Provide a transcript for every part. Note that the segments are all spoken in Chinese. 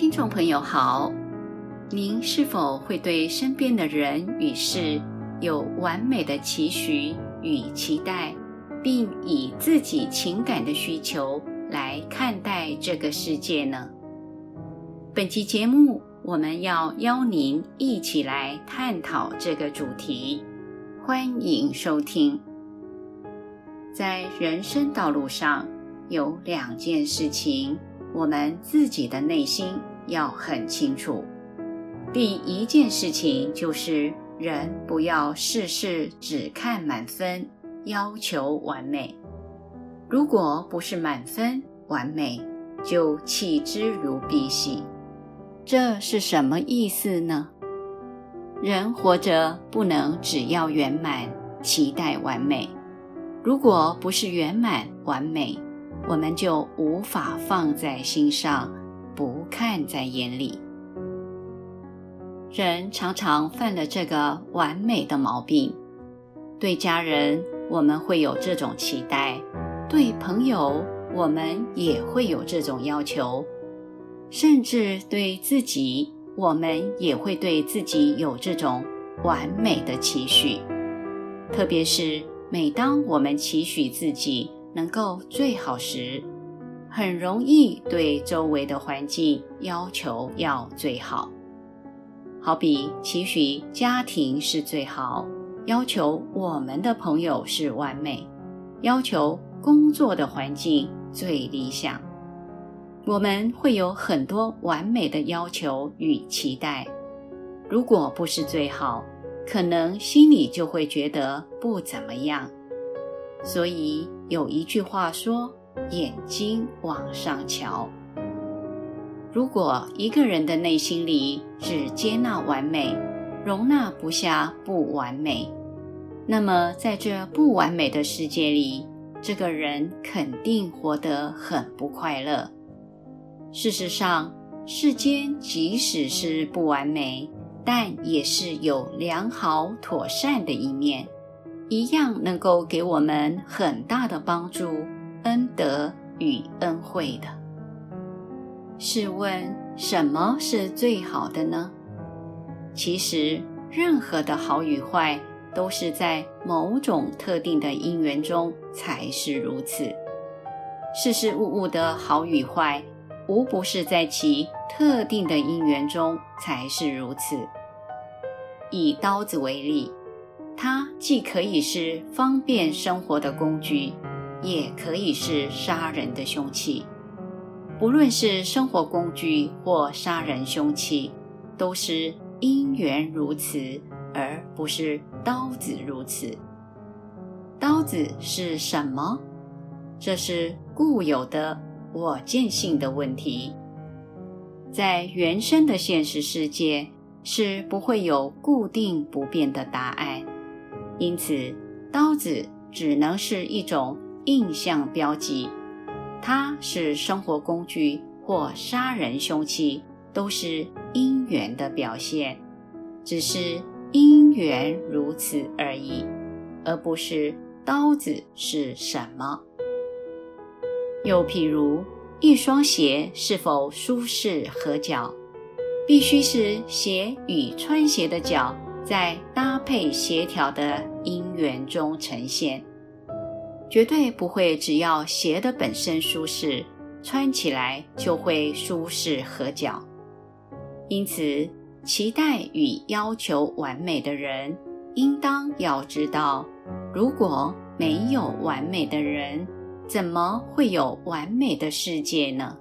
听众朋友好，您是否会对身边的人与事有完美的期许与期待，并以自己情感的需求来看待这个世界呢？本期节目，我们要邀您一起来探讨这个主题，欢迎收听。在人生道路上，有两件事情，我们自己的内心要很清楚。第一件事情就是，人不要事事只看满分，要求完美。如果不是满分完美，就弃之如敝屣。这是什么意思呢？人活着不能只要圆满，期待完美。如果不是圆满完美，我们就无法放在心上，不看在眼里。人常常犯了这个完美的毛病。对家人，我们会有这种期待；对朋友，我们也会有这种要求；甚至对自己，我们也会对自己有这种完美的期许。特别是，每当我们期许自己能够最好时，很容易对周围的环境要求要最好。好比期许家庭是最好，要求我们的朋友是完美，要求工作的环境最理想。我们会有很多完美的要求与期待，如果不是最好，可能心里就会觉得不怎么样，所以有一句话说：“眼睛往上瞧。”如果一个人的内心里只接纳完美，容纳不下不完美，那么在这不完美的世界里，这个人肯定活得很不快乐。事实上，世间即使是不完美，但也是有良好妥善的一面，一样能够给我们很大的帮助、恩德与恩惠的。试问，什么是最好的呢？其实，任何的好与坏，都是在某种特定的因缘中才是如此。事事物物的好与坏，无不是在其特定的因缘中才是如此。以刀子为例，它既可以是方便生活的工具，也可以是杀人的凶器。不论是生活工具或杀人凶器，都是因缘如此，而不是刀子如此。刀子是什么？这是固有的我见性的问题，在原生的现实世界。是不会有固定不变的答案，因此刀子只能是一种印象标记。它是生活工具或杀人凶器，都是因缘的表现，只是因缘如此而已，而不是刀子是什么。又譬如，一双鞋是否舒适合脚？必须是鞋与穿鞋的脚在搭配协调的因缘中呈现，绝对不会只要鞋的本身舒适，穿起来就会舒适合脚。因此，期待与要求完美的人，应当要知道，如果没有完美的人，怎么会有完美的世界呢？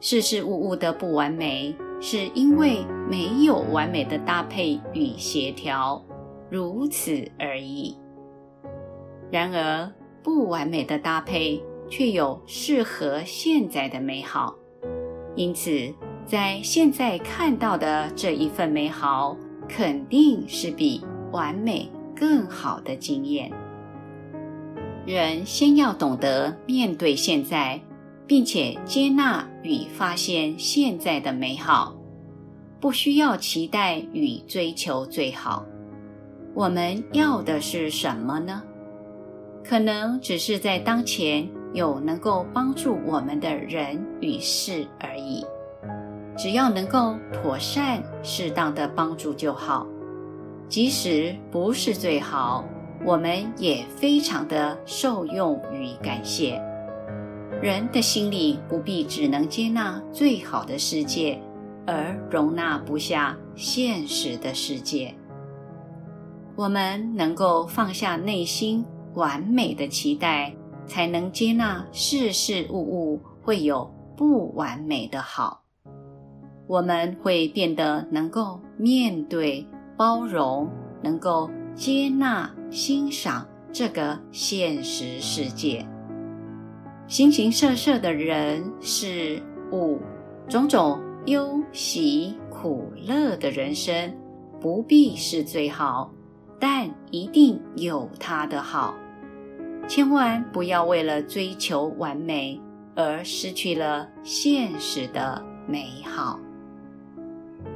事事物物的不完美。是因为没有完美的搭配与协调，如此而已。然而，不完美的搭配却有适合现在的美好，因此，在现在看到的这一份美好，肯定是比完美更好的经验。人先要懂得面对现在。并且接纳与发现现在的美好，不需要期待与追求最好。我们要的是什么呢？可能只是在当前有能够帮助我们的人与事而已。只要能够妥善、适当的帮助就好。即使不是最好，我们也非常的受用与感谢。人的心里不必只能接纳最好的世界，而容纳不下现实的世界。我们能够放下内心完美的期待，才能接纳事事物物会有不完美的好。我们会变得能够面对。包容，能够接纳、欣赏这个现实世界。形形色色的人事物，种种忧喜苦乐的人生，不必是最好，但一定有它的好。千万不要为了追求完美而失去了现实的美好。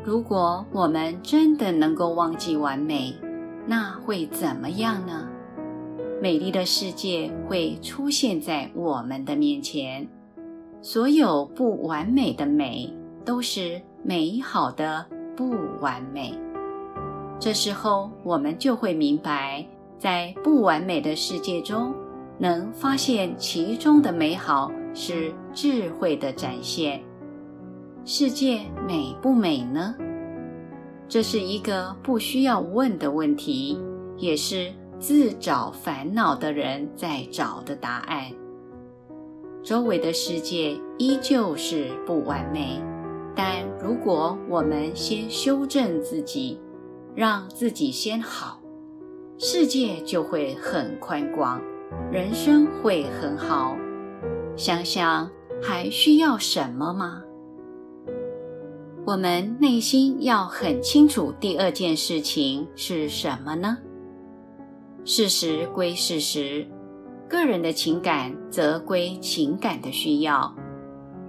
如果我们真的能够忘记完美，那会怎么样呢？美丽的世界会出现在我们的面前，所有不完美的美都是美好的不完美。这时候，我们就会明白，在不完美的世界中，能发现其中的美好是智慧的展现。世界美不美呢？这是一个不需要问的问题，也是自找烦恼的人在找的答案。周围的世界依旧是不完美，但如果我们先修正自己，让自己先好，世界就会很宽广，人生会很好。想想还需要什么吗？我们内心要很清楚，第二件事情是什么呢？事实归事实，个人的情感则归情感的需要。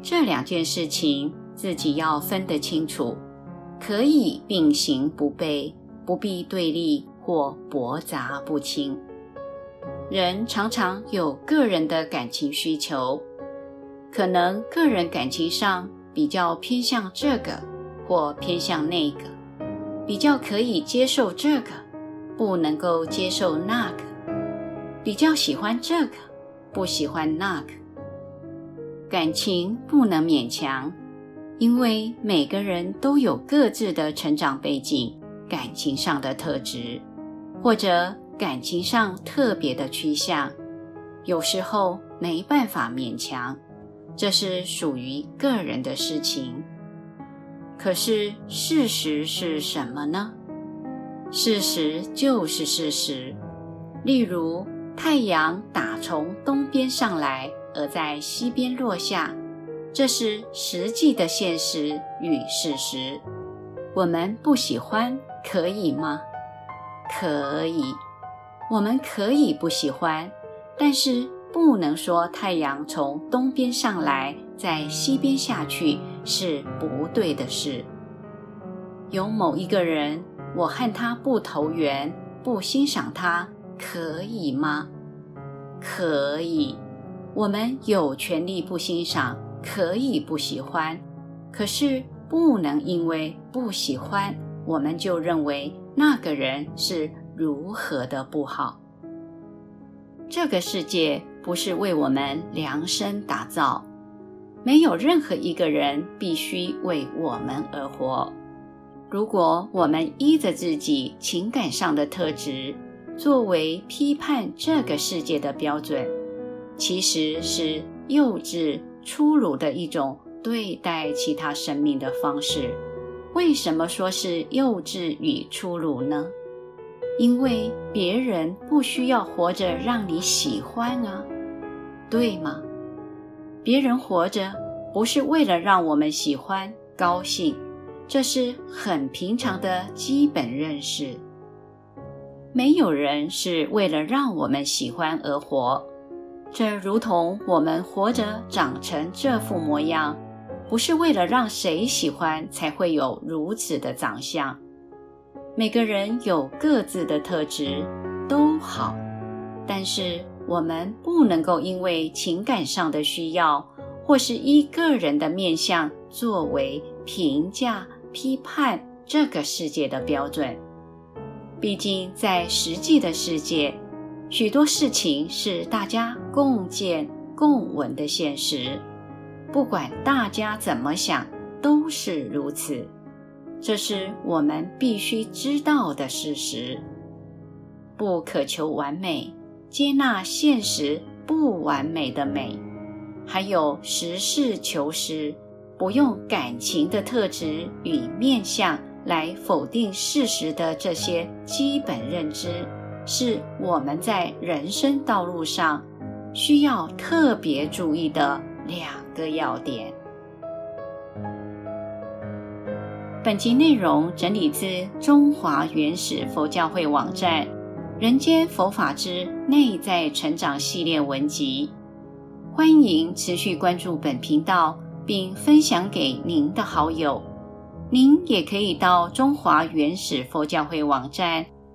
这两件事情自己要分得清楚，可以并行不悖，不必对立或驳杂不清。人常常有个人的感情需求，可能个人感情上，比较偏向这个，或偏向那个，比较可以接受这个，不能够接受那个，比较喜欢这个，不喜欢那个。感情不能勉强，因为每个人都有各自的成长背景、感情上的特质，或者感情上特别的趋向，有时候没办法勉强。这是属于个人的事情，可是事实是什么呢？事实就是事实。例如，太阳打从东边上来，而在西边落下，这是实际的现实与事实。我们不喜欢，可以吗？可以，我们可以不喜欢，但是。不能说太阳从东边上来，在西边下去是不对的事。有某一个人，我和他不投缘，不欣赏他，可以吗？可以，我们有权利不欣赏，可以不喜欢，可是不能因为不喜欢，我们就认为那个人是如何的不好。这个世界。不是为我们量身打造，没有任何一个人必须为我们而活。如果我们依着自己情感上的特质作为批判这个世界的标准，其实是幼稚粗鲁的一种对待其他生命的方式。为什么说是幼稚与粗鲁呢？因为别人不需要活着让你喜欢啊。对吗？别人活着不是为了让我们喜欢、高兴，这是很平常的基本认识。没有人是为了让我们喜欢而活，这如同我们活着长成这副模样，不是为了让谁喜欢才会有如此的长相。每个人有各自的特质，都好，但是。我们不能够因为情感上的需要，或是依个人的面相作为评价、批判这个世界的标准。毕竟，在实际的世界，许多事情是大家共建、共闻的现实。不管大家怎么想，都是如此。这是我们必须知道的事实。不渴求完美，接纳现实不完美的美，还有实事求是，不用感情的特质与面向来否定事实的这些基本认知，是我们在人生道路上需要特别注意的两个要点。本集内容整理自中华原始佛教会网站《人间佛法之内在成长》系列文集。欢迎持续关注本频道，并分享给您的好友。您也可以到中华原始佛教会网站